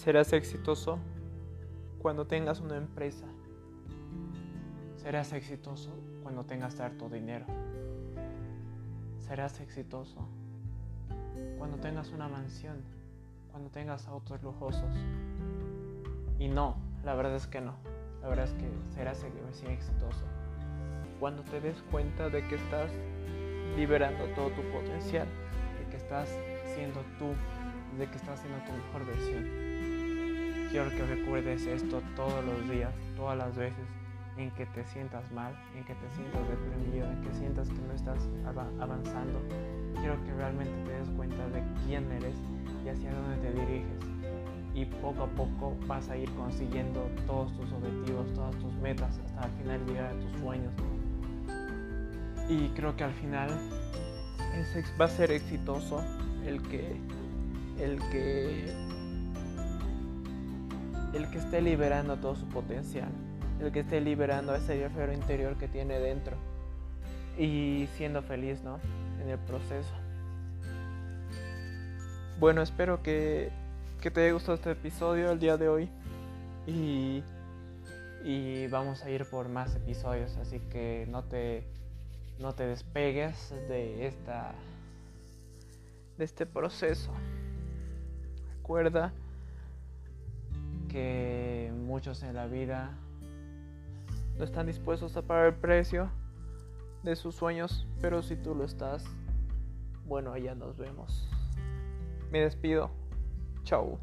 Serás exitoso cuando tengas una empresa. Serás exitoso cuando tengas harto dinero. Serás exitoso cuando tengas una mansión, cuando tengas autos lujosos. Y no, la verdad es que no. La verdad es que serás exitoso cuando te des cuenta de que estás liberando todo tu potencial, de que estás siendo tú, de que estás siendo tu mejor versión. Quiero que recuerdes esto todos los días, todas las veces en que te sientas mal, en que te sientas deprimido, en que sientas que no estás avanzando. Quiero que realmente te des cuenta de quién eres y hacia dónde te diriges. Y poco a poco vas a ir consiguiendo todos tus objetivos, todas tus metas, hasta al final llegar a tus sueños. Y creo que al final va a ser exitoso el que el que el que esté liberando todo su potencial el que esté liberando ese guerrero interior que tiene dentro y siendo feliz, ¿no? En el proceso. Bueno, espero que, que te haya gustado este episodio el día de hoy y, y vamos a ir por más episodios, así que no te, no te despegues de esta de este proceso. Recuerda que muchos en la vida no están dispuestos a pagar el precio de sus sueños, pero si tú lo estás, bueno, allá nos vemos. Me despido. Chao.